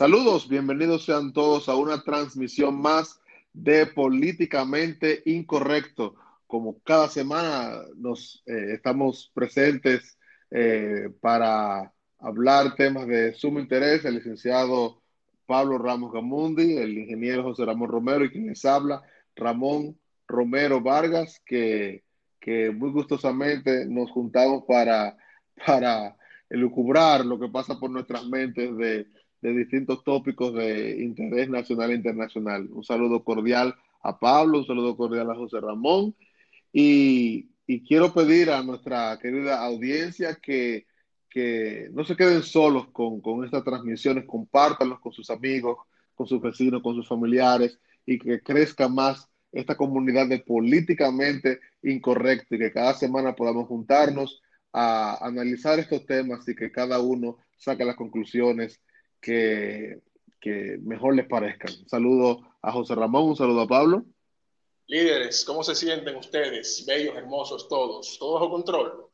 Saludos, bienvenidos sean todos a una transmisión más de Políticamente Incorrecto. Como cada semana nos eh, estamos presentes eh, para hablar temas de sumo interés, el licenciado Pablo Ramos Gamundi, el ingeniero José Ramón Romero y quien les habla, Ramón Romero Vargas, que, que muy gustosamente nos juntamos para, para elucubrar lo que pasa por nuestras mentes de de distintos tópicos de interés nacional e internacional. Un saludo cordial a Pablo, un saludo cordial a José Ramón y, quiero pedir a nuestra querida audiencia que, no se queden solos con, con estas transmisiones, compártanlos con sus amigos, con sus vecinos, con sus familiares y que crezca más esta comunidad de políticamente incorrecto y que cada semana podamos juntarnos a analizar estos temas y que cada uno saque las conclusiones que, mejor les parezcan. Un saludo a José Ramón, un saludo a Pablo. Líderes, ¿cómo se sienten ustedes? Bellos, hermosos todos. ¿Todo bajo control?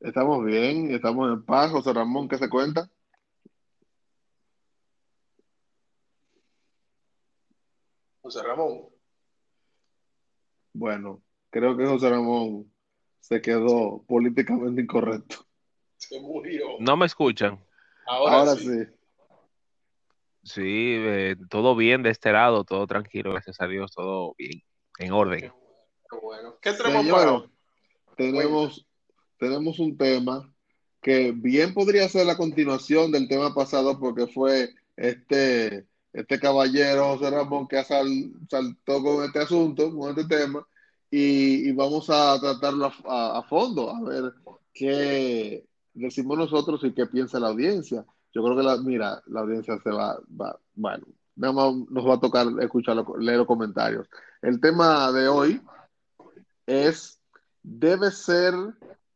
Estamos bien, estamos en paz. José Ramón, ¿qué se cuenta? José Ramón. Bueno, creo que José Ramón se quedó políticamente incorrecto. Se murió. No me escuchan. Ahora, sí. Sí, eh, todo bien de este lado, todo tranquilo, gracias a Dios, todo bien, en orden. Qué bueno. ¿Qué tenemos Tenemos, tenemos un tema que bien podría ser la continuación del tema pasado porque fue este, este caballero José Ramón que saltó con este asunto, con este tema, y, vamos a tratarlo a, fondo, a ver qué, decimos nosotros y qué piensa la audiencia. Yo creo que, la, mira, la audiencia se va, va bueno, nos va a tocar escuchar, leer los comentarios. El tema de hoy es, debe ser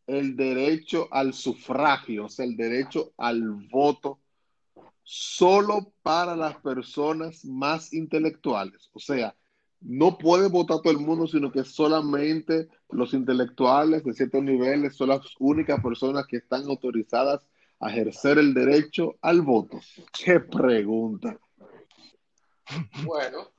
el derecho al sufragio, o sea, el derecho al voto solo para las personas más intelectuales. O sea, no puede votar todo el mundo, sino que solamente los intelectuales de ciertos niveles son las únicas personas que están autorizadas a ejercer el derecho al voto. ¡Qué pregunta! Bueno,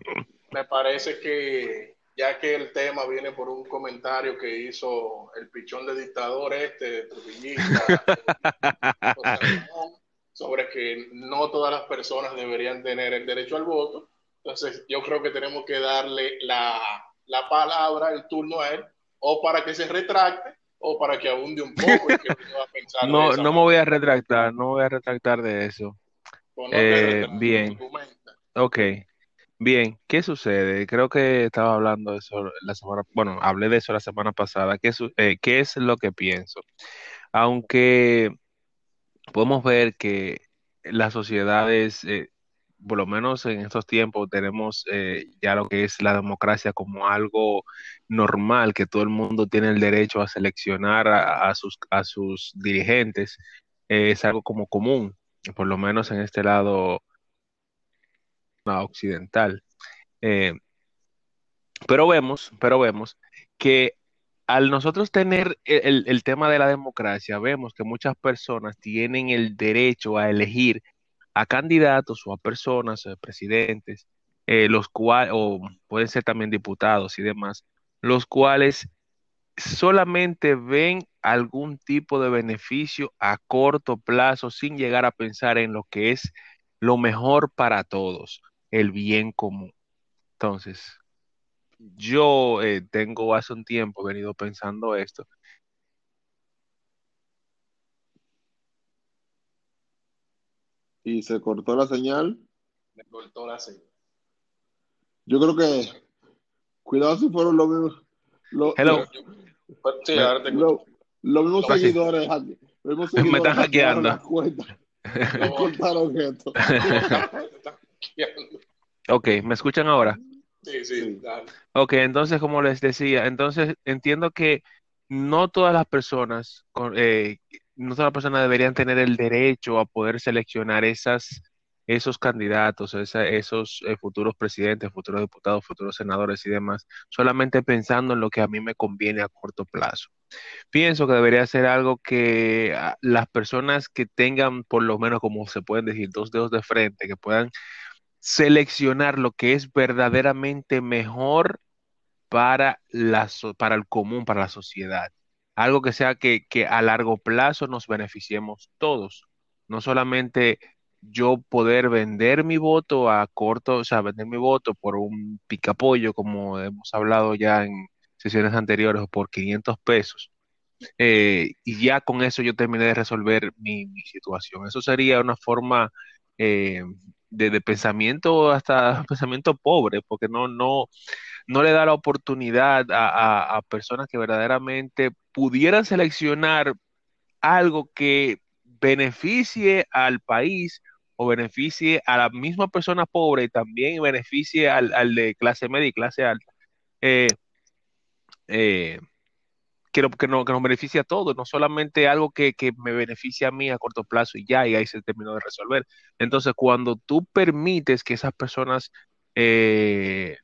me parece que ya que el tema viene por un comentario que hizo el pichón de dictador este, sobre que no todas las personas deberían tener el derecho al voto, entonces, yo creo que tenemos que darle la, palabra, el turno a él, o para que se retracte, o para que abunde un poco y que a pensar No, no me voy a retractar, no voy a retractar de eso. Eh, bien. Ok. Bien, ¿qué sucede? Creo que estaba hablando de eso la semana, bueno, hablé de eso la semana pasada. ¿Qué, eh, ¿qué es lo que pienso? Aunque podemos ver que las sociedades eh, por lo menos en estos tiempos tenemos eh, ya lo que es la democracia como algo normal, que todo el mundo tiene el derecho a seleccionar a, sus, a sus dirigentes, eh, es algo como común, por lo menos en este lado occidental. Eh, pero vemos, pero vemos que al nosotros tener el, el tema de la democracia, vemos que muchas personas tienen el derecho a elegir a candidatos o a personas, a presidentes, eh, los cuales, o pueden ser también diputados y demás, los cuales solamente ven algún tipo de beneficio a corto plazo sin llegar a pensar en lo que es lo mejor para todos, el bien común. Entonces, yo eh, tengo hace un tiempo venido pensando esto y se cortó la señal. Me cortó la señal. Yo creo que, cuidado si fueron los mismos. Los, Hello. sí, ahora te los, mismos seguidores, Me están hackeando. Me cortaron esto. ok, ¿me escuchan ahora? Sí, sí, Ok, entonces, como les decía, entonces entiendo que no todas las personas con, eh, no todas las personas deberían tener el derecho a poder seleccionar esas esos candidatos, esos eh, futuros presidentes, futuros diputados, futuros senadores y demás, solamente pensando en lo que a mí me conviene a corto plazo. Pienso que debería ser algo que ah, las personas que tengan por lo menos, como se pueden decir, dos dedos de frente, que puedan seleccionar lo que es verdaderamente mejor para, la, para el común, para la sociedad. Algo que sea que, a largo plazo nos beneficiemos todos, no solamente yo poder vender mi voto a corto, o sea, vender mi voto por un picapollo, como hemos hablado ya en sesiones anteriores, o por 500 pesos. Eh, y ya con eso yo terminé de resolver mi, situación. Eso sería una forma eh, de, pensamiento, hasta pensamiento pobre, porque no, no, no le da la oportunidad a personas que verdaderamente pudieran seleccionar algo que beneficie al país o beneficie a la misma persona pobre y también beneficie al, de clase media y clase alta, eh, eh, que, que, no, que nos beneficie a todos, no solamente algo que, me beneficie a mí a corto plazo y ya, y ahí se terminó de resolver. Entonces, cuando tú permites que esas personas eh,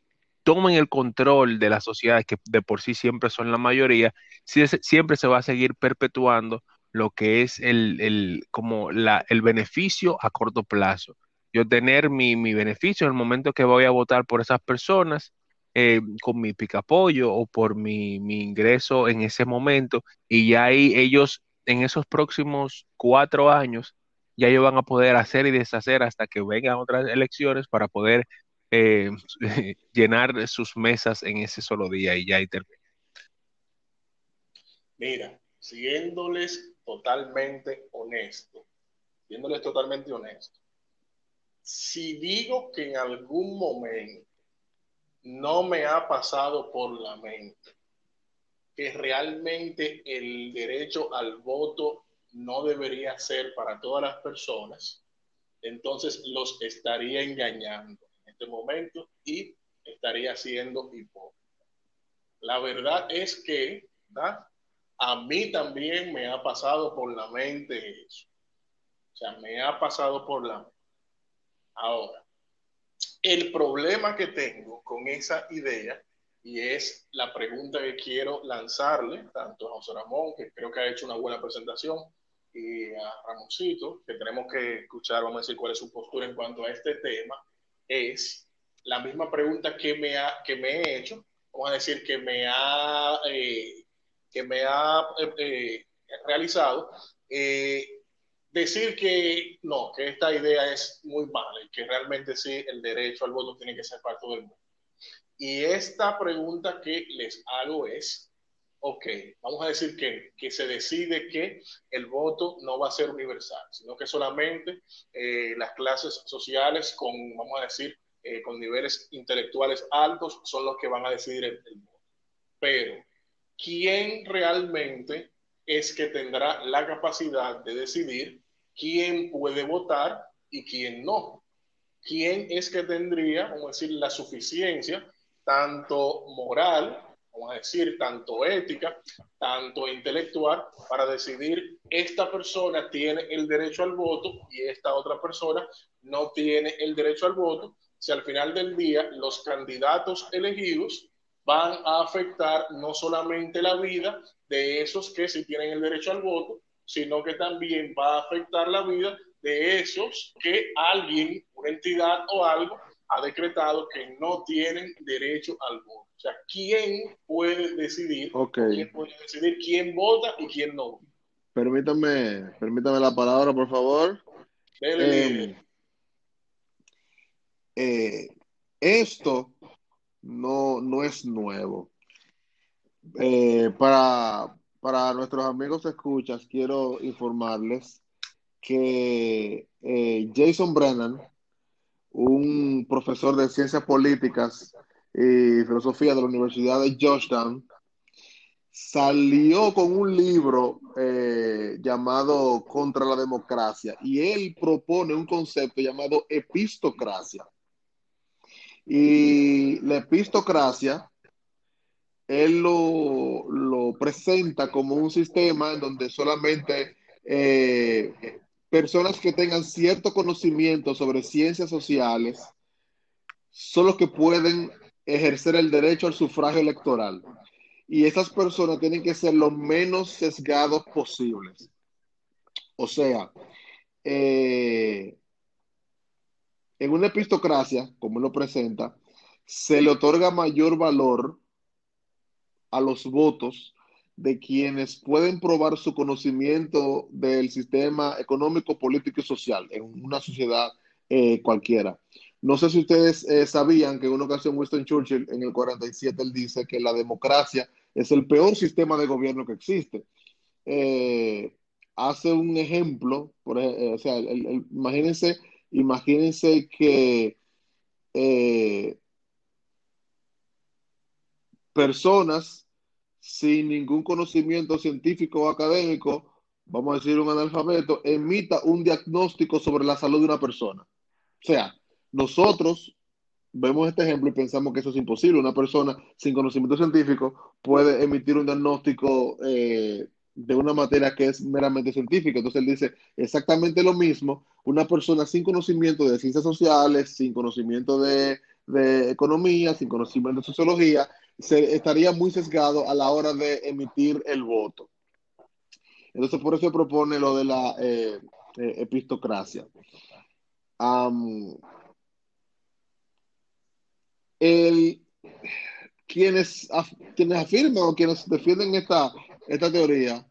tomen el control de la sociedad, que de por sí siempre son la mayoría, siempre se va a seguir perpetuando lo que es el, el como la, el beneficio a corto plazo. Yo tener mi, mi, beneficio en el momento que voy a votar por esas personas, eh, con mi picapollo o por mi, mi, ingreso en ese momento, y ya ahí ellos en esos próximos cuatro años, ya ellos van a poder hacer y deshacer hasta que vengan otras elecciones para poder eh, llenar sus mesas en ese solo día y ya ahí termina. Mira, siéndoles totalmente honesto, siéndoles totalmente honesto, si digo que en algún momento no me ha pasado por la mente que realmente el derecho al voto no debería ser para todas las personas, entonces los estaría engañando en este momento y estaría siendo hipócrita. La verdad es que, a mí también me ha pasado por la mente eso. O sea, me ha pasado por la mente. Ahora, el problema que tengo con esa idea, y es la pregunta que quiero lanzarle, tanto a José Ramón, que creo que ha hecho una buena presentación, y a Ramoncito, que tenemos que escuchar, vamos a decir cuál es su postura en cuanto a este tema, es la misma pregunta que me, ha, que me he hecho, vamos a decir que me ha eh, que me ha eh, eh, realizado, eh, decir que no, que esta idea es muy mala y que realmente sí, el derecho al voto tiene que ser para todo el mundo. Y esta pregunta que les hago es, ok, vamos a decir que, que se decide que el voto no va a ser universal, sino que solamente las clases sociales con, vamos a decir, con niveles intelectuales altos son los que van a decidir el voto. Pero quién realmente es que tendrá la capacidad de decidir quién puede votar y quién no. ¿Quién es que tendría, vamos a decir, la suficiencia, tanto moral, vamos a decir, tanto ética, tanto intelectual, para decidir esta persona tiene el derecho al voto y esta otra persona no tiene el derecho al voto? Si al final del día los candidatos elegidos van a afectar no solamente la vida de esos que sí tienen el derecho al voto, sino que también va a afectar la vida de esos que alguien, una entidad o algo, ha decretado que no tienen derecho al voto. O sea, ¿quién puede decidir? ¿Quién puede decidir quién vota y quién no? Permítame, permítame la palabra, por favor. Eh, eh, esto no, no es nuevo. Eh, para, para nuestros amigos escuchas, quiero informarles que eh, Jason Brennan, un profesor de ciencias políticas y filosofía de la Universidad de Georgetown, salió con un libro eh, llamado Contra la Democracia y él propone un concepto llamado epistocracia. Y la epistocracia, él lo, presenta como un sistema en donde solamente eh, personas que tengan cierto conocimiento sobre ciencias sociales son los que pueden ejercer el derecho al sufragio electoral. Y esas personas tienen que ser lo menos sesgados posibles. O sea, eh, en una epistocracia, como lo presenta, se le otorga mayor valor a los votos de quienes pueden probar su conocimiento del sistema económico, político y social en una sociedad eh, cualquiera. No sé si ustedes eh, sabían que en una ocasión Winston Churchill en el 47 él dice que la democracia es el peor sistema de gobierno que existe. Eh, hace un ejemplo, por, o sea, imagínense, imagínense que personas sin ningún conocimiento científico o académico, vamos a decir un analfabeto, emita un diagnóstico sobre la salud de una persona. O sea, nosotros vemos este ejemplo y pensamos que eso es imposible. Una persona sin conocimiento científico puede emitir un diagnóstico eh, de una materia que es meramente científica. Entonces él dice exactamente lo mismo. Una persona sin conocimiento de ciencias sociales, sin conocimiento de, de economía, sin conocimiento de sociología, se estaría muy sesgado a la hora de emitir el voto. Entonces, por eso propone lo de la eh, eh, epistocracia. quienes, quienes afirman o quienes defienden esta, esta teoría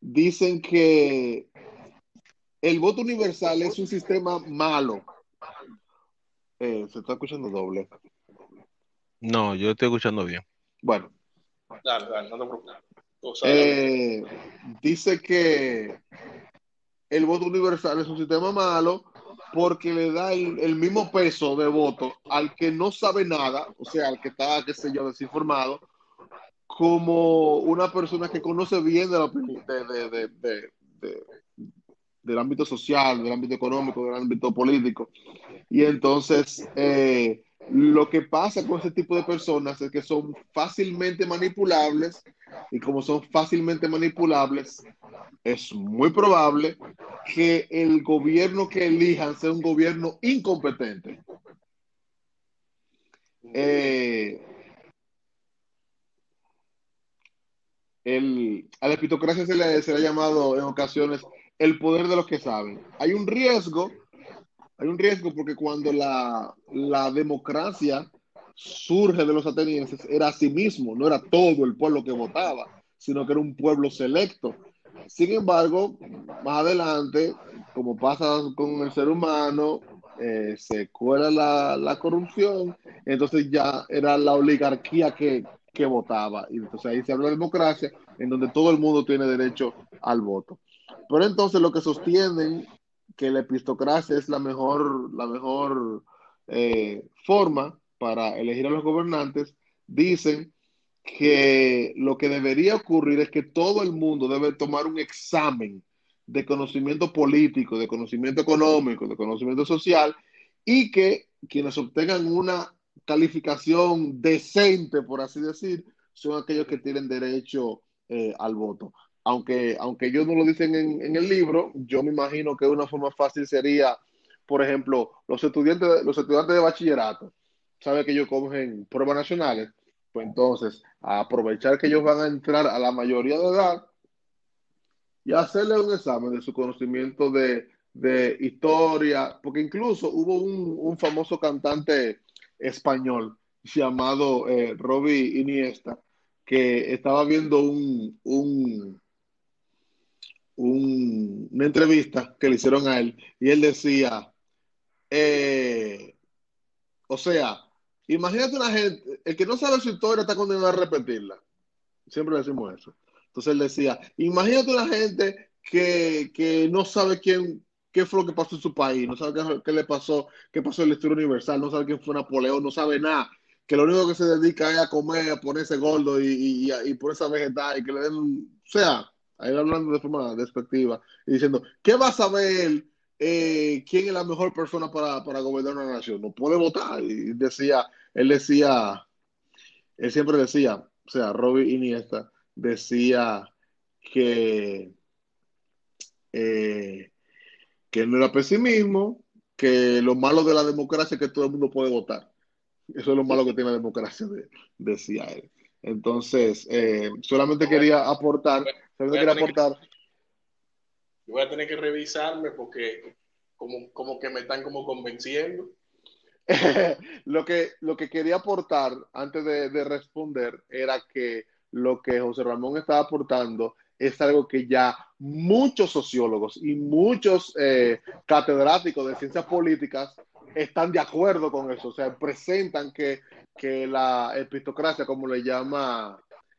dicen que el voto universal es un sistema malo. Eh, se está escuchando doble. No, yo estoy escuchando bien. Bueno. Dale, dale, no te preocupes. Eh, dice que el voto universal es un sistema malo porque le da el, mismo peso de voto al que no sabe nada, o sea, al que está, qué sé yo, desinformado, como una persona que conoce bien del ámbito social, del ámbito económico, del ámbito político. Y entonces, eh, lo que pasa con ese tipo de personas es que son fácilmente manipulables y como son fácilmente manipulables, es muy probable que el gobierno que elijan sea un gobierno incompetente. Eh, a la epitocracia se le, se le ha llamado en ocasiones el poder de los que saben. Hay un riesgo hay un riesgo porque cuando la, democracia surge de los atenienses, era a sí mismo, no era todo el pueblo que votaba, sino que era un pueblo selecto. Sin embargo, más adelante, como pasa con el ser humano, eh, se cuela la, corrupción, entonces ya era la oligarquía que, que votaba. Y entonces ahí se habla de democracia, en donde todo el mundo tiene derecho al voto. Pero entonces lo que sostienen que la epistocracia es la mejor, la mejor eh, forma para elegir a los gobernantes, dicen que lo que debería ocurrir es que todo el mundo debe tomar un examen de conocimiento político, de conocimiento económico, de conocimiento social, y que quienes obtengan una calificación decente, por así decir, son aquellos que tienen derecho eh, al voto aunque, aunque ellos no lo dicen en, el libro, yo me imagino que una forma fácil sería, por ejemplo, los estudiantes, los estudiantes de bachillerato, saben que ellos cogen pruebas nacionales, pues entonces, aprovechar que ellos van a entrar a la mayoría de edad y hacerle un examen de su conocimiento de, historia, porque incluso hubo un, famoso cantante español llamado eh, Robbie Iniesta, que estaba viendo un, una entrevista que le hicieron a él y él decía, eh, o sea, imagínate una gente, el que no sabe su historia está condenado a repetirla. Siempre decimos eso. Entonces él decía, imagínate una gente que, no sabe quién, qué fue lo que pasó en su país, no sabe qué, le pasó, qué pasó en la historia universal, no sabe quién fue Napoleón, no sabe nada, que lo único que se dedica es a comer, a ponerse gordo y, y, y, y por esa vegetal y que le den, o sea, ahí hablando de forma despectiva, y diciendo, ¿qué va a saber eh, quién es la mejor persona para, gobernar una nación? No puede votar. Y decía, él decía, él siempre decía, o sea, Robbie Iniesta decía que, eh, que no era pesimismo, que lo malo de la democracia es que todo el mundo puede votar. Eso es lo malo que tiene la democracia, decía él. Entonces, eh, solamente quería aportar, aportar. voy a tener que revisarme porque como, como que me están como convenciendo. lo, que, lo que quería aportar antes de, responder era que lo que José Ramón estaba aportando es algo que ya muchos sociólogos y muchos eh, catedráticos de ciencias políticas están de acuerdo con eso. O sea, presentan que, que la epistocracia, como le llama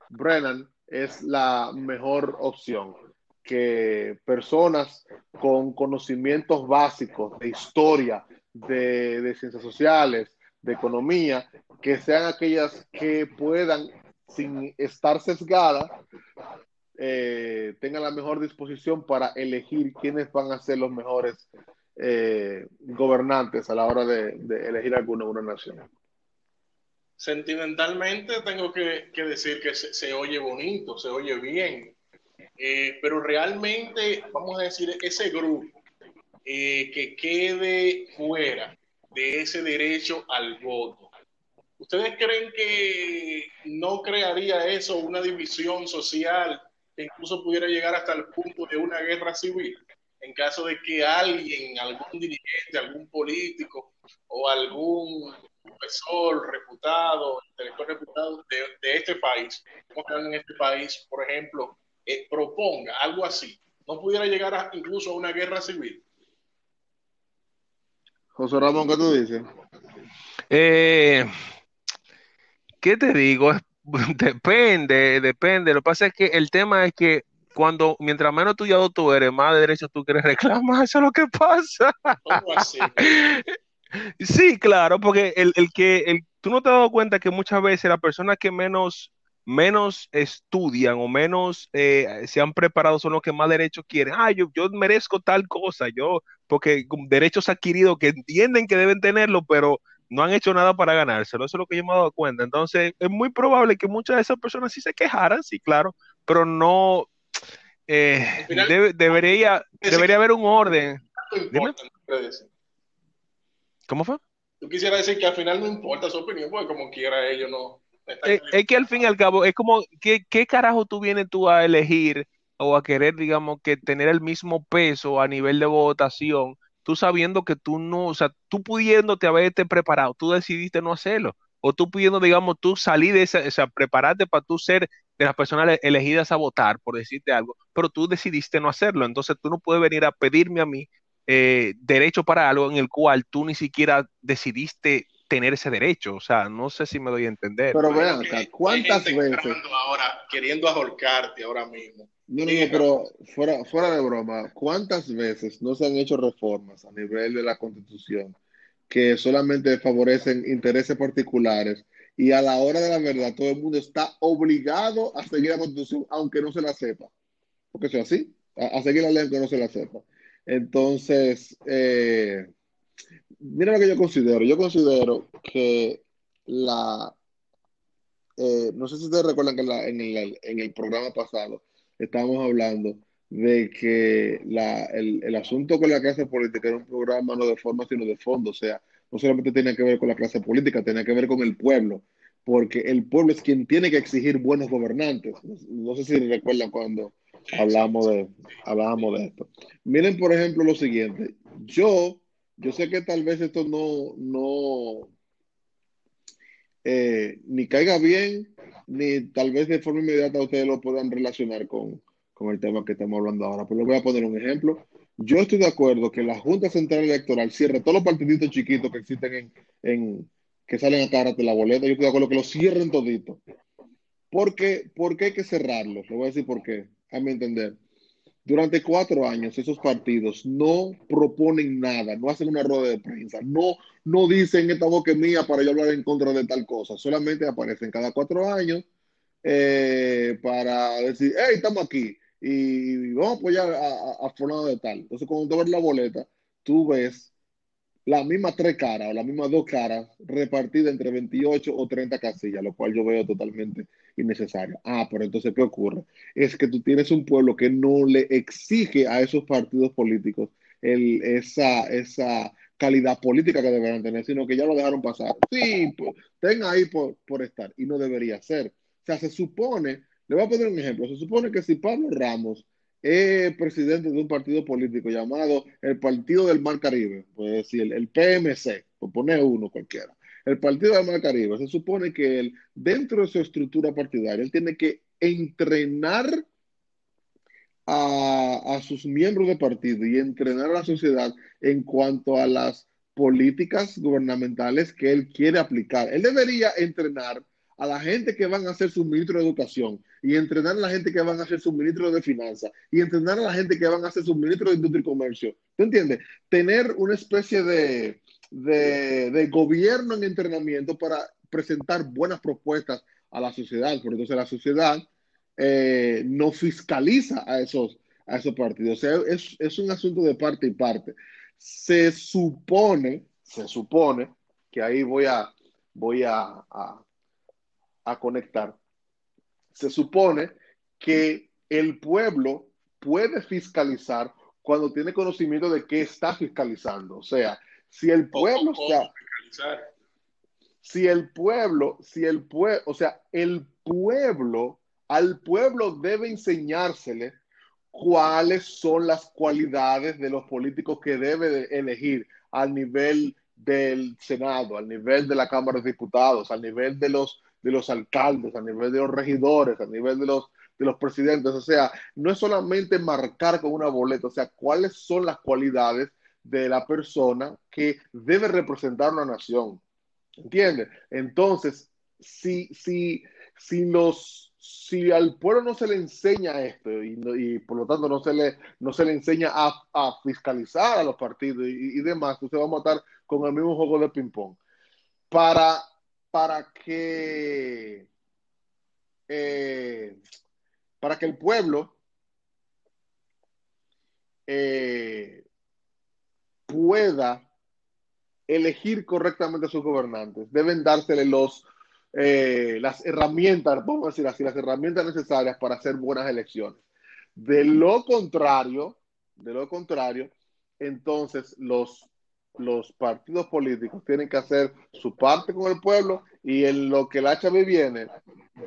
Brennan, es la mejor opción. Que personas con conocimientos básicos de historia, de, ciencias sociales, de economía, que sean aquellas que puedan, sin estar sesgadas, eh, tengan la mejor disposición para elegir quiénes van a ser los mejores eh, gobernantes a la hora de, elegir alguna una nación. Sentimentalmente tengo que, decir que se, oye bonito, se oye bien, eh, pero realmente, vamos a decir, ese grupo eh, que quede fuera de ese derecho al voto. ¿Ustedes creen que no crearía eso una división social que incluso pudiera llegar hasta el punto de una guerra civil? En caso de que alguien, algún dirigente, algún político o algún profesor reputado, intelectual reputado de, este país, en este país, por ejemplo, eh, proponga algo así, no pudiera llegar incluso a una guerra civil. José Ramón, ¿qué tú dices? Eh, ¿Qué te digo? Depende, depende. Lo que pasa es que el tema es que cuando, mientras menos estudiado tú eres, más de derecho tú quieres reclamar, eso es lo que pasa. ¿Cómo así? Sí, claro, porque el, el que el, tú no te has dado cuenta que muchas veces las personas que menos menos estudian o menos eh, se han preparado son los que más derechos quieren. Ah, yo, yo merezco tal cosa, yo, porque derechos adquiridos que entienden que deben tenerlo, pero no han hecho nada para ganárselo. Eso es lo que yo me he dado cuenta. Entonces, es muy probable que muchas de esas personas sí se quejaran, sí, claro, pero no. Eh, debería, debería haber un orden. ¿Cómo fue? Tú quisieras decir que al final no importa su opinión, porque como quiera ellos no eh, es, que al fin y al cabo, es como, ¿qué, ¿qué, carajo tú vienes tú a elegir o a querer, digamos, que tener el mismo peso a nivel de votación, tú sabiendo que tú no, o sea, tú pudiéndote haberte preparado, tú decidiste no hacerlo, o tú pudiendo, digamos, tú salir de esa, o sea, prepararte para tú ser de las personas elegidas a votar, por decirte algo, pero tú decidiste no hacerlo, entonces tú no puedes venir a pedirme a mí eh, derecho para algo en el cual tú ni siquiera decidiste tener ese derecho. O sea, no sé si me doy a entender. Pero vean acá, ¿cuántas veces? Ahora, queriendo ahorcarte ahora mismo. No, no, no, pero fuera, fuera de broma, ¿cuántas veces no se han hecho reformas a nivel de la Constitución que solamente favorecen intereses particulares y a la hora de la verdad todo el mundo está obligado a seguir la Constitución aunque no se la sepa? Porque es así, a, seguir la ley aunque no se la sepa. Entonces, eh, mira lo que yo considero. Yo considero que la. Eh, no sé si ustedes recuerdan que en, el, programa pasado estábamos hablando de que el, asunto con la clase política era un programa no de forma, sino de fondo. O sea, no solamente tiene que ver con la clase política, tiene que ver con el pueblo, porque el pueblo es quien tiene que exigir buenos gobernantes. No, sé si recuerdan cuando hablamos de, hablábamos de esto. Miren, por ejemplo, lo siguiente. Yo yo sé que tal vez esto no, no, eh, ni caiga bien, ni tal vez de forma inmediata ustedes lo puedan relacionar con, el tema que estamos hablando ahora. Pero les voy a poner un ejemplo. Yo estoy de acuerdo que la Junta Central Electoral cierre todos los partiditos chiquitos que existen en, en que salen a cara de la boleta. Yo estoy de acuerdo que los cierren toditos. ¿Por qué? ¿Por qué hay que cerrarlos? Le voy a decir por qué, a mi entender. Durante cuatro años esos partidos no proponen nada, no hacen una rueda de prensa, no, no dicen esta boca es mía para yo hablar en contra de tal cosa, solamente aparecen cada cuatro años eh, para decir, hey, estamos aquí y vamos a apoyar a, a, de tal. Entonces cuando tú ves la boleta, tú ves las mismas tres caras o las mismas dos caras repartidas entre 28 o 30 casillas, lo cual yo veo totalmente innecesario. Ah, pero entonces, ¿qué ocurre? Es que tú tienes un pueblo que no le exige a esos partidos políticos esa, esa calidad política que deberían tener, sino que ya lo dejaron pasar. Sí, pues, tenga ahí por, por estar, y no debería ser. O sea, se supone, le voy a poner un ejemplo, se supone que si Pablo Ramos es presidente de un partido político llamado el Partido del Mar Caribe, pues decir, el, PMC, por uno cualquiera, el Partido Mar Caribe, se supone que él, dentro de su estructura partidaria, él tiene que entrenar a, sus miembros de partido y entrenar a la sociedad en cuanto a las políticas gubernamentales que él quiere aplicar. Él debería entrenar a la gente que van a ser su ministro de educación y entrenar a la gente que van a ser su ministro de finanzas y entrenar a la gente que van a ser su ministro de industria y comercio. ¿Tú entiendes? Tener una especie de, de, gobierno en entrenamiento para presentar buenas propuestas a la sociedad, porque entonces la sociedad eh, no fiscaliza a esos, a esos partidos. O sea, es, es un asunto de parte y parte. Se supone, se supone, que ahí voy a, voy a, a conectar, se supone que el pueblo puede fiscalizar cuando tiene conocimiento de qué está fiscalizando. O sea, si el pueblo está... Si el pueblo, si el pueblo, o sea, el pueblo, al pueblo debe enseñársele cuáles son las cualidades de los políticos que debe elegir al nivel del Senado, al nivel de la Cámara de Diputados, al nivel de los, de los alcaldes, al nivel de los regidores, al nivel de los, de los presidentes. O sea, no es solamente marcar con una boleta, o sea, cuáles son las cualidades de la persona que debe representar una nación. ¿Entiendes? Entonces, si, si, si, los, si al pueblo no se le enseña esto y, por lo tanto no se le, no se le enseña a, fiscalizar a los partidos y, demás, usted va a matar con el mismo juego de ping-pong. Para, para que eh, para que el pueblo eh, pueda elegir correctamente a sus gobernantes, deben dársele los, eh, las herramientas, vamos a decir así, las herramientas necesarias para hacer buenas elecciones. De lo contrario, de lo contrario, entonces los, los partidos políticos tienen que hacer su parte con el pueblo y en lo que el HB viene,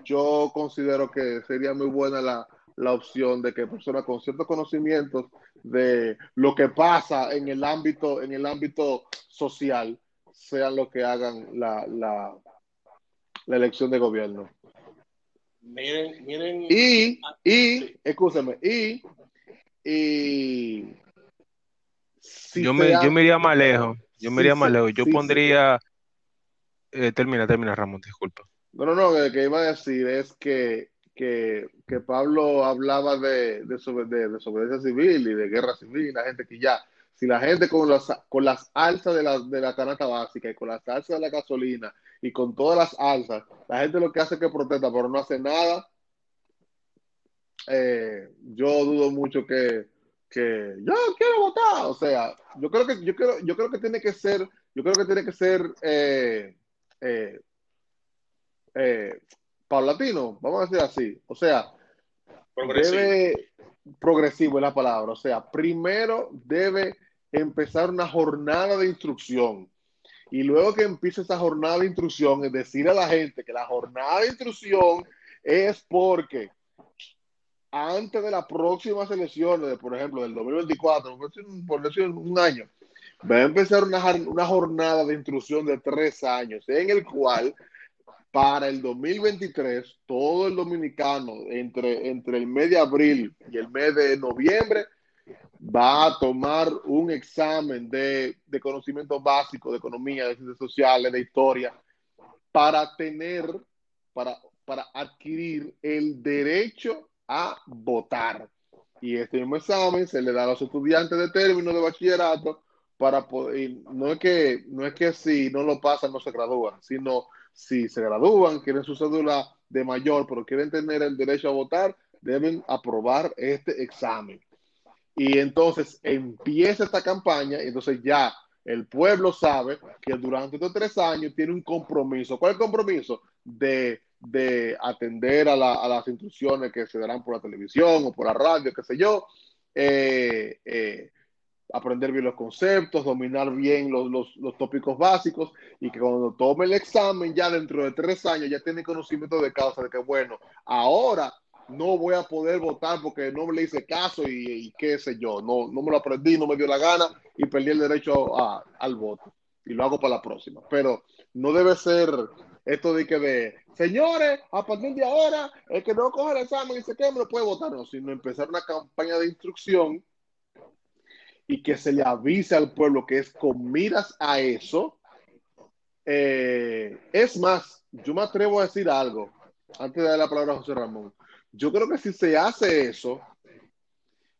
yo considero que sería muy buena la, la opción de que personas con ciertos conocimientos de lo que pasa en el ámbito, en el ámbito social sean los que hagan la, la, la elección de gobierno. Miren, miren. Y, y, escúchame, y, y yo, me, yo me iría más lejos. Yo me iría más lejos. Yo pondría. Eh, termina, termina, Ramón, disculpa. No, no, no, lo que iba a decir es que que, Pablo hablaba de, de, sobre, de, desobediencia civil y de guerra civil, la gente que ya, si la gente con, las con las alzas de la, de la canasta básica y con las alzas de la gasolina y con todas las alzas, la gente lo que hace es que protesta, pero no hace nada, eh, yo dudo mucho que, que yo quiero votar, o sea, yo creo que yo creo, yo creo que tiene que ser, yo creo que tiene que ser eh, eh, eh paulatino, vamos a decir así. O sea, progresivo. debe, progresivo es la palabra. O sea, primero debe empezar una jornada de instrucción. Y luego que empiece esa jornada de instrucción, es decir a la gente que la jornada de instrucción es porque antes de las próximas elecciones, por ejemplo, del 2024, por decir un año, va a empezar una, una jornada de instrucción de tres años, en el cual para el 2023, todo el dominicano entre, entre el mes de abril y el mes de noviembre va a tomar un examen de, de conocimiento básico de economía, de ciencias sociales, de historia, para tener, para, para adquirir el derecho a votar. Y este mismo examen se le da a los estudiantes de término de bachillerato para poder, no es que, no es que si no lo pasan no se gradúan, sino si se gradúan, quieren su cédula de mayor, pero quieren tener el derecho a votar, deben aprobar este examen. Y entonces empieza esta campaña, y entonces ya el pueblo sabe que durante estos tres años tiene un compromiso. ¿Cuál es el compromiso? De, atender a, las instrucciones que se darán por la televisión o por la radio, qué sé yo, eh, eh, aprender bien los conceptos, dominar bien los, los, tópicos básicos y que cuando tome el examen ya dentro de tres años ya tiene conocimiento de causa de que bueno, ahora no voy a poder votar porque no le hice caso y, qué sé yo, no, no me lo aprendí, no me dio la gana y perdí el derecho al voto y lo hago para la próxima. Pero no debe ser esto de que de, señores, a partir de ahora, el que no coge el examen y se quede, no puede votar, no, sino empezar una campaña de instrucción y que se le avise al pueblo que es con miras a eso. Eh, es más, yo me atrevo a decir algo, antes de dar la palabra a José Ramón. Yo creo que si se hace eso,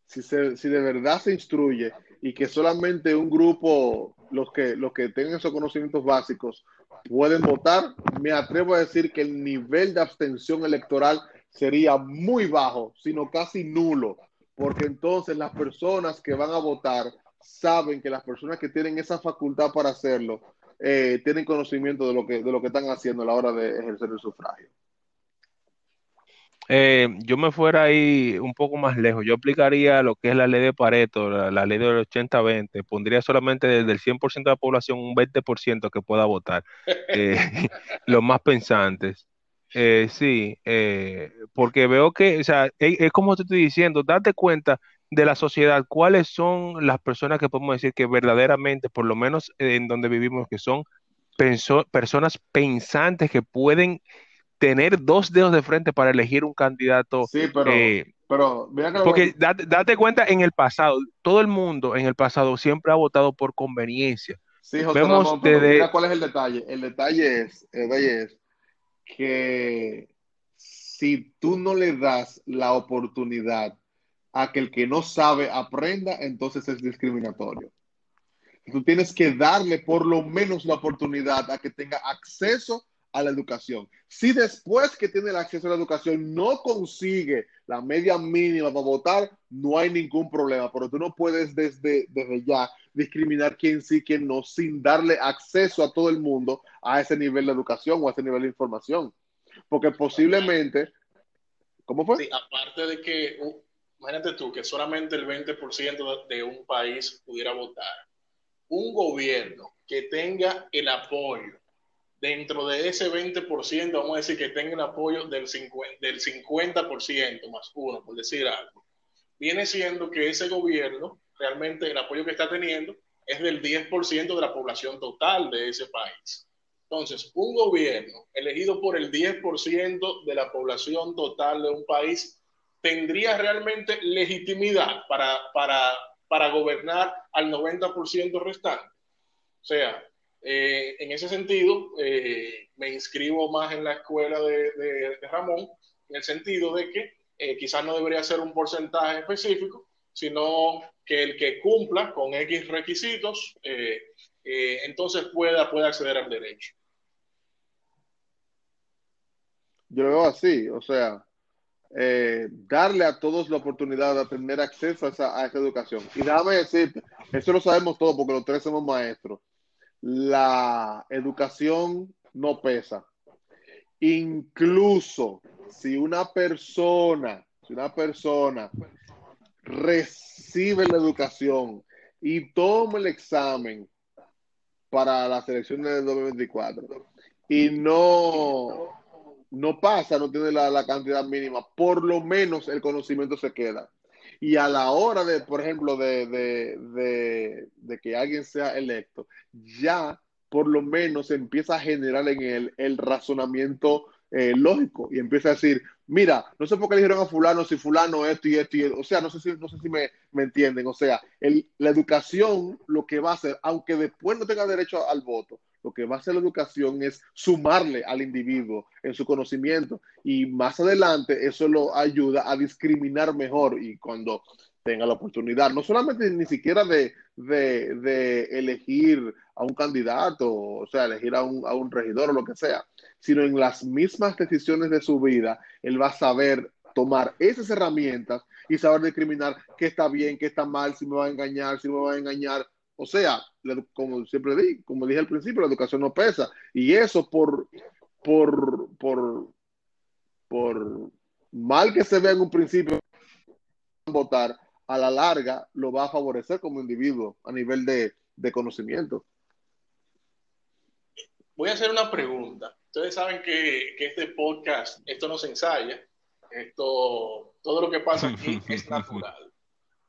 si, si de verdad se instruye y que solamente un grupo, los que, los que tengan esos conocimientos básicos, pueden votar, me atrevo a decir que el nivel de abstención electoral sería muy bajo, sino casi nulo, porque entonces las personas que van a votar saben que las personas que tienen esa facultad para hacerlo eh, tienen conocimiento de lo, que, de lo que están haciendo a la hora de ejercer el sufragio. Eh, yo me fuera ahí un poco más lejos. Yo aplicaría lo que es la ley de Pareto, la, ley del 80-20. Pondría solamente desde el 100% de la población un 20% que pueda votar. Eh, los más pensantes. Eh, sí, porque veo que, o sea, es, como te estoy diciendo, date cuenta de la sociedad, cuáles son las personas que podemos decir que verdaderamente, por lo menos en donde vivimos, que son personas pensantes que pueden tener dos dedos de frente para elegir un candidato. Sí, pero, eh, pero porque date, cuenta, en el pasado, todo el mundo en el pasado siempre ha votado por conveniencia. Sí, José Vemos mira cuál es el detalle. El detalle es, el detalle es que si tú no le das la oportunidad a que el que no sabe aprenda, entonces es discriminatorio. Tú tienes que darle por lo menos la oportunidad a que tenga acceso a la educación. Si después que tiene el acceso a la educación no consigue la media mínima para votar, no hay ningún problema, pero tú no puedes desde, desde ya discriminar quién sí, quién no, sin darle acceso a todo el mundo a ese nivel de educación o a ese nivel de información. Porque posiblemente, ¿cómo fue? Sí, aparte de que, imagínate tú, que solamente el 20% de un país pudiera votar. Un gobierno que tenga el apoyo dentro de ese 20%, vamos a decir que tenga el apoyo del 50%, del 50 más uno, por decir algo, viene siendo que ese gobierno, realmente el apoyo que está teniendo es del 10% de la población total de ese país. Entonces, un gobierno elegido por el 10% de la población total de un país tendría realmente legitimidad para, para, para gobernar al 90% restante. O sea, eh, en ese sentido, eh, me inscribo más en la escuela de, Ramón, en el sentido de que eh, quizás no debería ser un porcentaje específico, sino que el que cumpla con X requisitos, entonces pueda, pueda acceder al derecho. Yo lo veo así, o sea, darle a todos la oportunidad de tener acceso a esa, a esa educación. Y déjame decirte, eso lo sabemos todos porque los tres somos maestros la educación no pesa. Incluso si una persona, si una persona recibe la educación y toma el examen para la selección del 2024 y no, no pasa, no tiene la, la cantidad mínima, por lo menos el conocimiento se queda. Y a la hora de, por ejemplo, de, de, que alguien sea electo, ya por lo menos empieza a generar en él el razonamiento eh, lógico y empieza a decir, mira, no sé por qué dijeron a fulano si fulano esto y esto y esto. O sea, no sé si, no sé si me, entienden. O sea, la educación lo que va a hacer, aunque después no tenga derecho al voto, lo que va a hacer la educación es sumarle al individuo en su conocimiento y más adelante eso lo ayuda a discriminar mejor y cuando tenga la oportunidad, no solamente ni siquiera de, elegir a un candidato, o sea, elegir a un, a un regidor o lo que sea, sino en las mismas decisiones de su vida, él va a saber tomar esas herramientas y saber discriminar qué está bien, qué está mal, si me va a engañar, si me va a engañar, o sea, como siempre dije, como dije al principio, la educación no pesa. Y eso por, por, por, por mal que se vea en un principio votar, a la larga lo va a favorecer como individuo a nivel de, de conocimiento. Voy a hacer una pregunta. Ustedes saben que, que, este podcast, esto no se ensaya, esto, todo lo que pasa aquí es natural.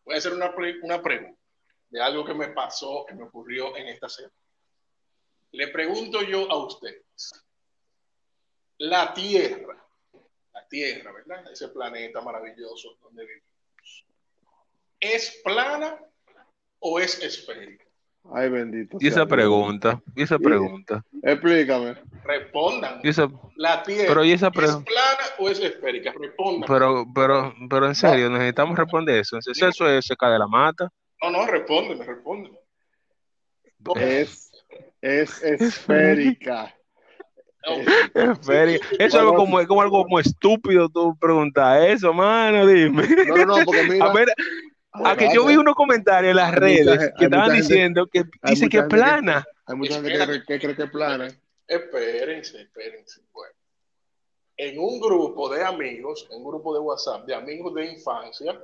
Voy a hacer una, una pregunta de algo que me pasó, que me ocurrió en esta semana. Le pregunto yo a ustedes, la Tierra, la Tierra, ¿verdad? Ese planeta maravilloso donde vivimos, ¿es plana o es esférica? Ay, bendito. Y esa pregunta, y esa pregunta. Explícame. Respondan. Y esa, ¿La Tierra pero y esa es plana o es esférica? Respondan. pero, pero, pero en serio, necesitamos responder eso. ¿Es eso es seca de la mata? no, no, respóndeme, respóndeme. Es, es esférica. Esférica. Eso es algo como, como algo como estúpido tú preguntar eso, mano, dime. No, no, no, porque mira. A ver, a que yo vi unos comentarios en las Hay mucha redes gente- que mucha estaban gente- diciendo que dice mucha que es gente que- plana. Hay mucha gente que cree que, cree que es plana. Espérense, espérense. Bueno, en un grupo de amigos, en un grupo de WhatsApp, de amigos de infancia,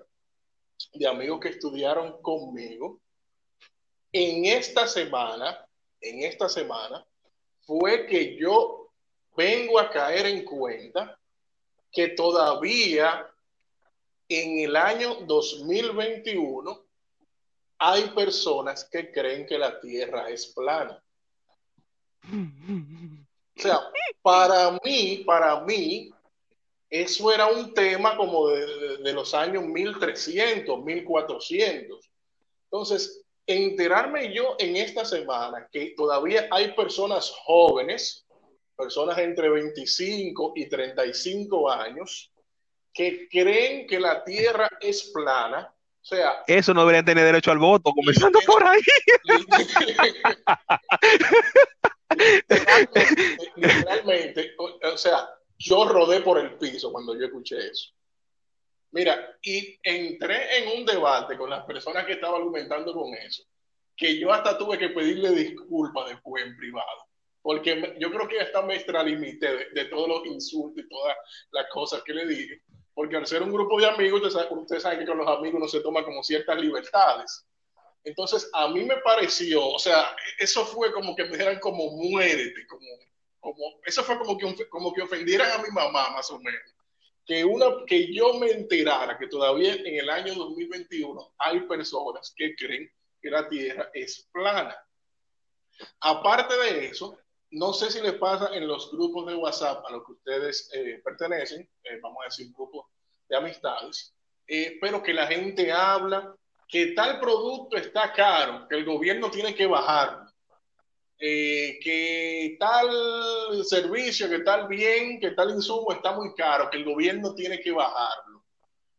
de amigos que estudiaron conmigo, en esta semana, en esta semana, fue que yo vengo a caer en cuenta que todavía en el año 2021 hay personas que creen que la Tierra es plana. O sea, para mí, para mí, eso era un tema como de, de- los años 1300, 1400. Entonces, enterarme yo en esta semana que todavía hay personas jóvenes, personas entre 25 y 35 años, que creen que la Tierra es plana. O sea, Eso no deberían tener derecho al voto, comenzando por ahí. literalmente, literalmente, o, o sea, yo rodé por el piso cuando yo escuché eso. Mira, y entré en un debate con las personas que estaban argumentando con eso, que yo hasta tuve que pedirle disculpas después en privado, porque yo creo que hasta me extralimité de, de todos los insultos y todas las cosas que le dije, porque al ser un grupo de amigos, ustedes saben, ustedes saben que con los amigos no se toma como ciertas libertades. Entonces, a mí me pareció, o sea, eso fue como que me dijeran como muérete, como, como, eso fue como que, como que ofendieran a mi mamá, más o menos. Que, una, que yo me enterara que todavía en el año 2021 hay personas que creen que la Tierra es plana. Aparte de eso, no sé si les pasa en los grupos de WhatsApp a los que ustedes eh, pertenecen, eh, vamos a decir grupos de amistades, eh, pero que la gente habla que tal producto está caro, que el gobierno tiene que bajarlo, eh, que tal servicio, que tal bien, que tal insumo está muy caro, que el gobierno tiene que bajarlo.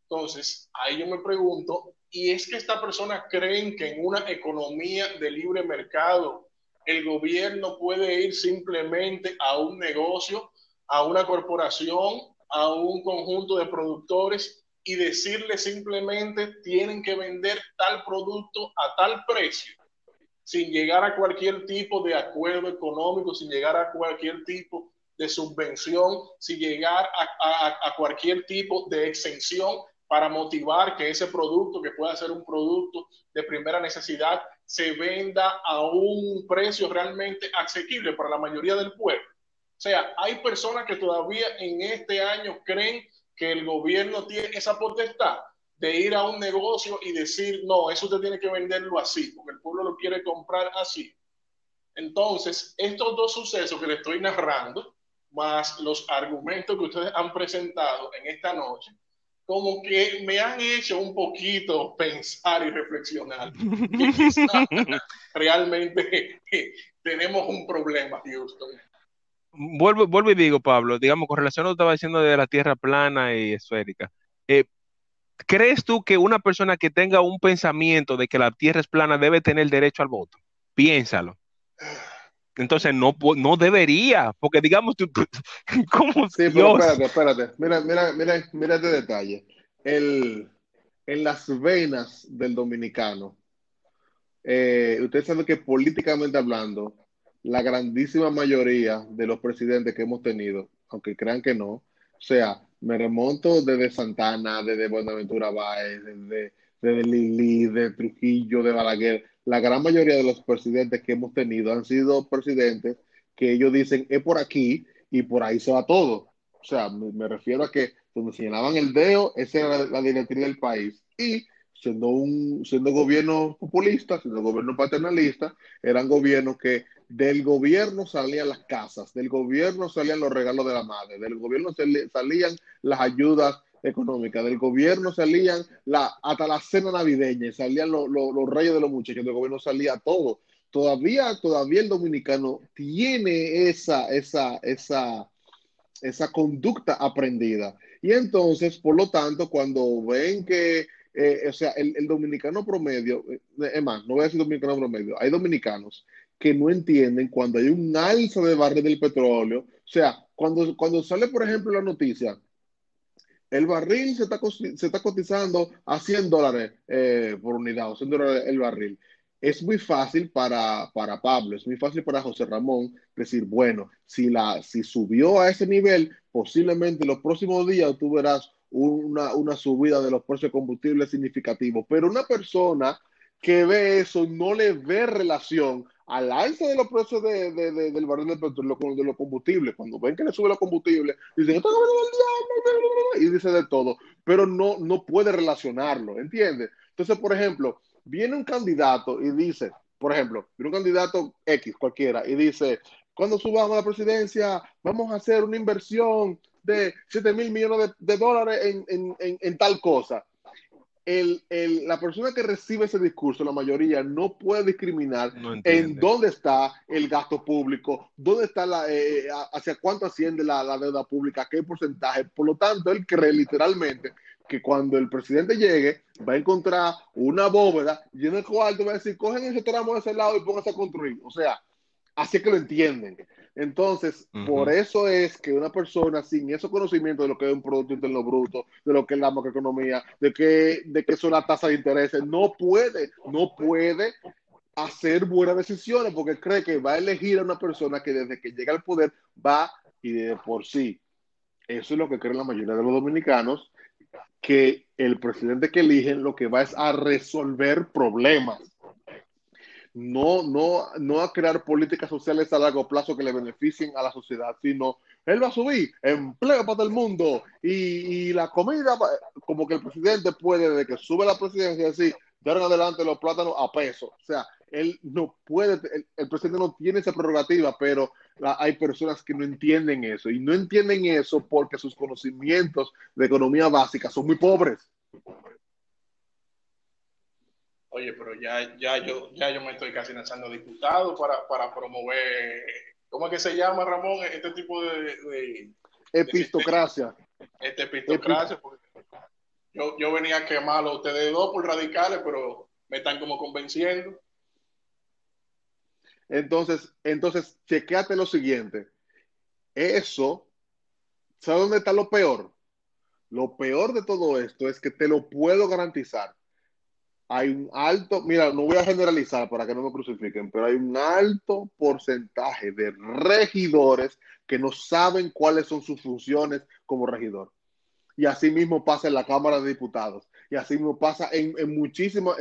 Entonces, ahí yo me pregunto, ¿y es que estas personas creen que en una economía de libre mercado el gobierno puede ir simplemente a un negocio, a una corporación, a un conjunto de productores y decirle simplemente tienen que vender tal producto a tal precio, sin llegar a cualquier tipo de acuerdo económico, sin llegar a cualquier tipo de subvención, sin llegar a, a, a cualquier tipo de exención para motivar que ese producto, que pueda ser un producto de primera necesidad, se venda a un precio realmente asequible para la mayoría del pueblo. O sea, hay personas que todavía en este año creen que el gobierno tiene esa potestad de ir a un negocio y decir, no, eso usted tiene que venderlo así, porque el pueblo lo quiere comprar así. Entonces, estos dos sucesos que le estoy narrando, más los argumentos que ustedes han presentado en esta noche, como que me han hecho un poquito pensar y reflexionar. Que quizá realmente tenemos un problema, Houston. Vuelvo, vuelvo y digo, Pablo, digamos, con relación a lo que estaba diciendo de la Tierra plana y esférica, eh, ¿crees tú que una persona que tenga un pensamiento de que la Tierra es plana debe tener derecho al voto? Piénsalo. Entonces no, no debería, porque digamos tú, ¿cómo Sí, pero espérate, espérate. Mira, mira, mira, mira este detalle. El, en las venas del dominicano, eh, usted sabe que políticamente hablando, la grandísima mayoría de los presidentes que hemos tenido, aunque crean que no, o sea, me remonto desde Santana, desde Buenaventura Báez, desde de Lili, de Trujillo, de Balaguer, la gran mayoría de los presidentes que hemos tenido han sido presidentes que ellos dicen es por aquí y por ahí se va todo. O sea, me, refiero a que donde señalaban el dedo, esa era la, directriz del país. Y siendo un siendo gobierno populista, siendo gobierno paternalista, eran gobiernos que del gobierno salían las casas, del gobierno salían los regalos de la madre, del gobierno salían las ayudas económicas, del gobierno salían la, hasta la cena navideña, salían los reyes de los muchachos, del gobierno salía todo. Todavía, todavía el dominicano tiene esa, esa, esa, esa conducta aprendida. Y entonces, por lo tanto, cuando ven que, eh, o sea, el, dominicano promedio, eh, es más, no voy a decir dominicano promedio, hay dominicanos que no entienden cuando hay un alza de barril del petróleo. O sea, cuando, cuando sale, por ejemplo, la noticia, el barril se está, cotizando a 100 dólares eh, por unidad, o 100 dólares el barril es muy fácil para, para, Pablo, es muy fácil para José Ramón decir, bueno, si, la, si subió a ese nivel, posiblemente en los próximos días tú verás una, una subida de los precios de combustible significativo. Pero una persona que ve eso no le ve relación al alza de los precios de, del barril de de los combustibles. Cuando ven que le sube los combustibles, dicen, y dice de todo, pero no, no puede relacionarlo, ¿entiendes? Entonces, por ejemplo, viene un candidato y dice, por ejemplo, viene un candidato X cualquiera y dice, cuando subamos a la presidencia vamos a hacer una inversión de 7 mil millones de, dólares en, tal cosa. El, la persona que recibe ese discurso, la mayoría, no puede discriminar en dónde está el gasto público, dónde está la, eh, hacia cuánto asciende la, la, deuda pública, qué porcentaje. Por lo tanto, él cree literalmente que cuando el presidente llegue va a encontrar una bóveda llena de cuarto y va a decir, cogen ese tramo de ese lado y pónganse a construir. O sea, así es que lo entienden. Entonces, por eso es que una persona sin esos conocimientos de lo que es un Producto Interno Bruto, de lo que es la macroeconomía, de que, de que son las tasas de interés, no puede, no puede hacer buenas decisiones porque cree que va a elegir a una persona que desde que llega al poder va y de por sí. Eso es lo que creen la mayoría de los dominicanos que el presidente que eligen lo que va es a resolver problemas. No, no, no a crear políticas sociales a largo plazo que le beneficien a la sociedad, sino él va a subir empleo para todo el mundo y, la comida, como que el presidente puede, de que sube la presidencia, decir, de en adelante los plátanos a peso. O sea, él no puede, el, presidente no tiene esa prerrogativa, pero hay personas que no entienden eso y no entienden eso porque sus conocimientos de economía básica son muy pobres. Oye, pero ya, ya, yo, ya yo me estoy casi lanzando diputado para, para promover, ¿cómo es que se llama, Ramón? Este tipo de... epistocracia. este epistocracia, yo, yo venía a quemarlo a ustedes dos por radicales, pero me están como convenciendo. Entonces, entonces, chequeate lo siguiente. Eso, ¿sabes dónde está lo peor? Lo peor de todo esto es que te lo puedo garantizar. Hay un alto, mira, no voy a generalizar para que no me crucifiquen, pero hay un alto porcentaje de regidores que no saben cuáles son sus funciones como regidor. Y así mismo pasa en la Cámara de Diputados. Y así mismo pasa en, en muchísimos...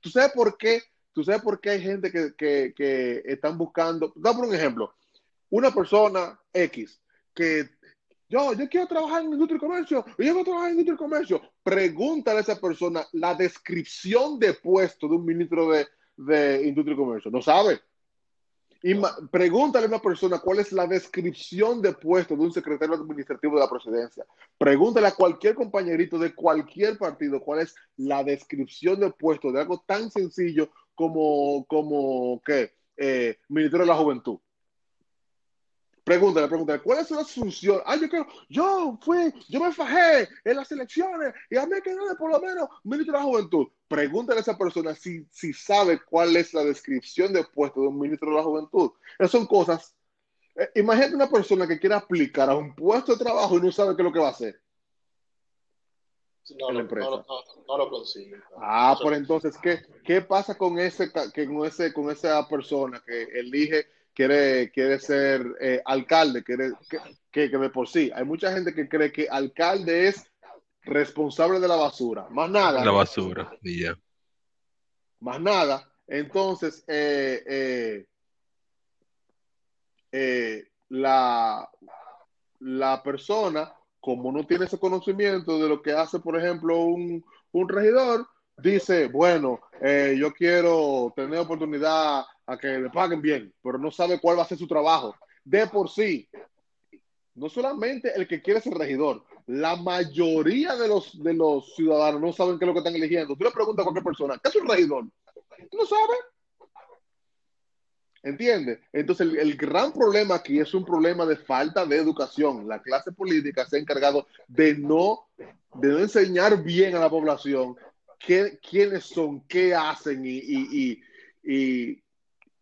¿Tú sabes por qué ¿Tú sabes por qué hay gente que, están buscando? Da por un ejemplo. Una persona X que yo, yo quiero trabajar en industria y comercio, yo quiero trabajar en industria y comercio. Pregúntale a esa persona la descripción de puesto de un ministro de, de industria y comercio. No sabe. Y pregúntale a una persona cuál es la descripción de puesto de un secretario administrativo de la presidencia. Pregúntale a cualquier compañerito de cualquier partido cuál es la descripción de puesto de algo tan sencillo como, como ¿qué? Eh, Ministerio de la Juventud. Pregúntale, pregúntale, ¿cuál es la función? Ah, yo quiero, yo fui, yo me fajé en las elecciones y a mí que no por lo menos ministro de la Juventud. Pregúntale a esa persona si, si sabe cuál es la descripción de puesto de un ministro de la Juventud. Esas son cosas. Eh, imagínate una persona que quiera aplicar a un puesto de trabajo y no sabe qué es lo que va a hacer. No, lo consigue. Ah, por entonces, ¿qué, ¿qué pasa con ese, que con ese, con esa persona que elige quiere, quiere ser eh, alcalde, quiere, que, que, de por sí. Hay mucha gente que cree que alcalde es responsable de la basura. Más nada. La basura, y ya. Más nada. Entonces, eh, eh, eh, la, la persona, como no tiene ese conocimiento de lo que hace, por ejemplo, un, un regidor, dice, bueno, eh, yo quiero tener oportunidad a que me paguen bien, pero no sabe cuál va a ser su trabajo. De por sí, no solamente el que quiere ser regidor, la mayoría de los, de los ciudadanos no saben qué es lo que están eligiendo. Tú le preguntas a cualquier persona, ¿qué es un regidor? No sabe. ¿Entiendes? Entonces, el, el, gran problema aquí es un problema de falta de educación. La clase política se ha encargado de no, de no enseñar bien a la población qué, quiénes son, qué hacen y, y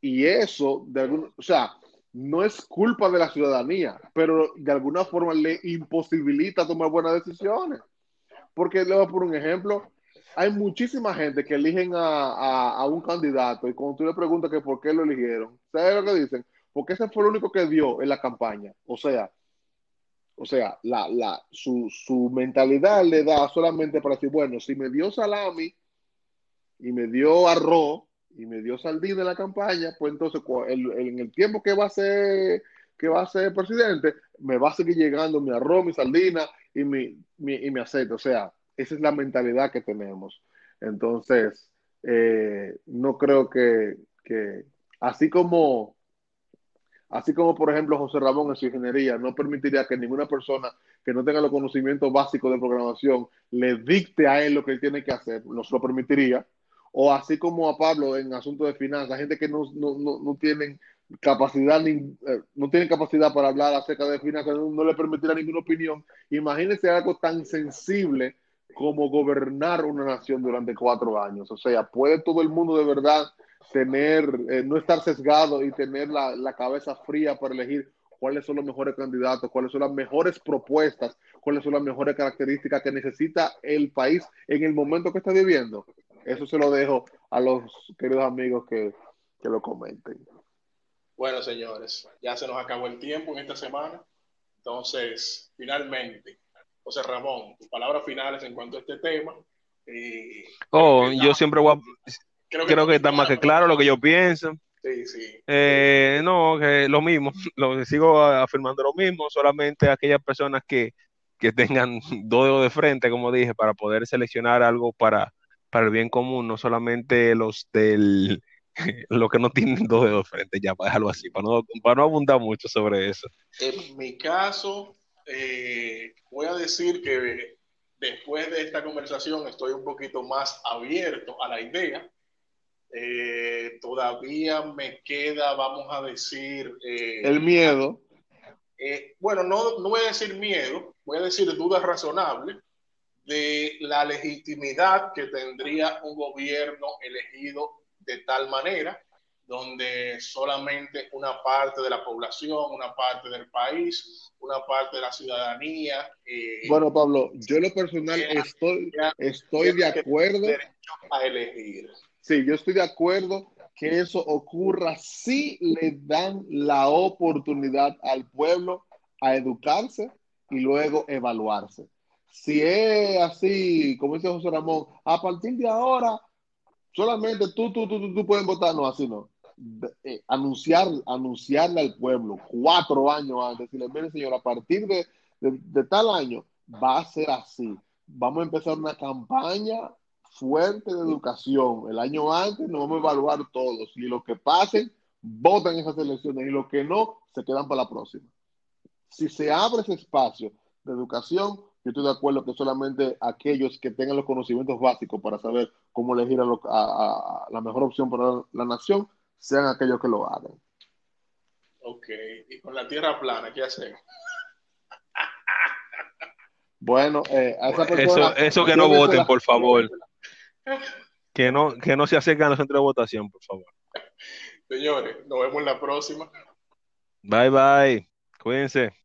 eso, de algún, o sea, no es culpa de la ciudadanía, pero de alguna forma le imposibilita tomar buenas decisiones. Porque le voy a poner un ejemplo, hay muchísima gente que eligen a, a, a, un candidato y cuando tú le preguntas que por qué lo eligieron, ¿sabes lo que dicen? Porque ese fue el único que dio en la campaña. O sea, o sea, la, la, su, su mentalidad le da solamente para decir, bueno, si me dio salami y me dio arroz y me dio sardina en la campaña, pues entonces en el tiempo que va a ser que va a ser presidente, me va a seguir llegando mi arroz, mi sardina y mi, mi, y mi aceite. O sea, esa es la mentalidad que tenemos. Entonces, eh, no creo que, que, así como, así como por ejemplo José Ramón en su ingeniería, no permitiría que ninguna persona que no tenga los conocimientos básicos de programación le dicte a él lo que él tiene que hacer, no se lo permitiría. O así como a Pablo en asuntos de finanzas, gente que no, no, no, no tienen capacidad ni, eh, no tienen capacidad para hablar acerca de finanzas, no, no le permitirá ninguna opinión. Imagínense algo tan sensible como gobernar una nación durante cuatro años. O sea, puede todo el mundo de verdad tener, eh, no estar sesgado y tener la, la, cabeza fría para elegir cuáles son los mejores candidatos, cuáles son las mejores propuestas, cuáles son las mejores características que necesita el país en el momento que está viviendo. Eso se lo dejo a los queridos amigos que, que lo comenten. Bueno, señores, ya se nos acabó el tiempo en esta semana. Entonces, finalmente, José Ramón, tus palabras finales en cuanto a este tema. Eh, oh, yo siempre voy a, creo que, creo que está más que claro lo que yo pienso. Sí, sí. Eh, no, que lo mismo, lo sigo afirmando lo mismo, solamente aquellas personas que, que tengan dos dedos de frente, como dije, para poder seleccionar algo para, para el bien común, no solamente los del lo que no tienen dos dedos de frente, ya para dejarlo así, para no, para no abundar mucho sobre eso. En mi caso, eh, voy a decir que después de esta conversación estoy un poquito más abierto a la idea. Eh, todavía me queda, vamos a decir... Eh, el miedo. Eh, bueno, no, no voy a decir miedo, voy a decir dudas razonables de la legitimidad que tendría un gobierno elegido de tal manera donde solamente una parte de la población, una parte del país, una parte de la ciudadanía. Eh, bueno, Pablo, yo en lo personal estoy, estoy de acuerdo. A elegir. Sí, yo estoy de acuerdo que eso ocurra si le dan la oportunidad al pueblo a educarse y luego evaluarse. Si es así, como dice José Ramón, a partir de ahora solamente tú, tú, tú, tú, tú puedes votar, no, así no eh, anunciar, anunciarle al pueblo cuatro años antes, decirle, mire señor, a partir de, de, de, tal año va a ser así. Vamos a empezar una campaña fuerte de educación. El año antes nos vamos a evaluar todos y los que pasen, votan esas elecciones y los que no, se quedan para la próxima. Si se abre ese espacio de educación, yo estoy de acuerdo que solamente aquellos que tengan los conocimientos básicos para saber cómo elegir a, lo, a, a la mejor opción para la, la nación sean aquellos que lo hagan. Ok, y con la tierra plana, ¿qué hacemos? Bueno, eh, a esa persona, eso, eso que no voten, por favor. Que no, que no se acerquen a los centros de votación, por favor. Señores, nos vemos en la próxima. Bye, bye. Cuídense.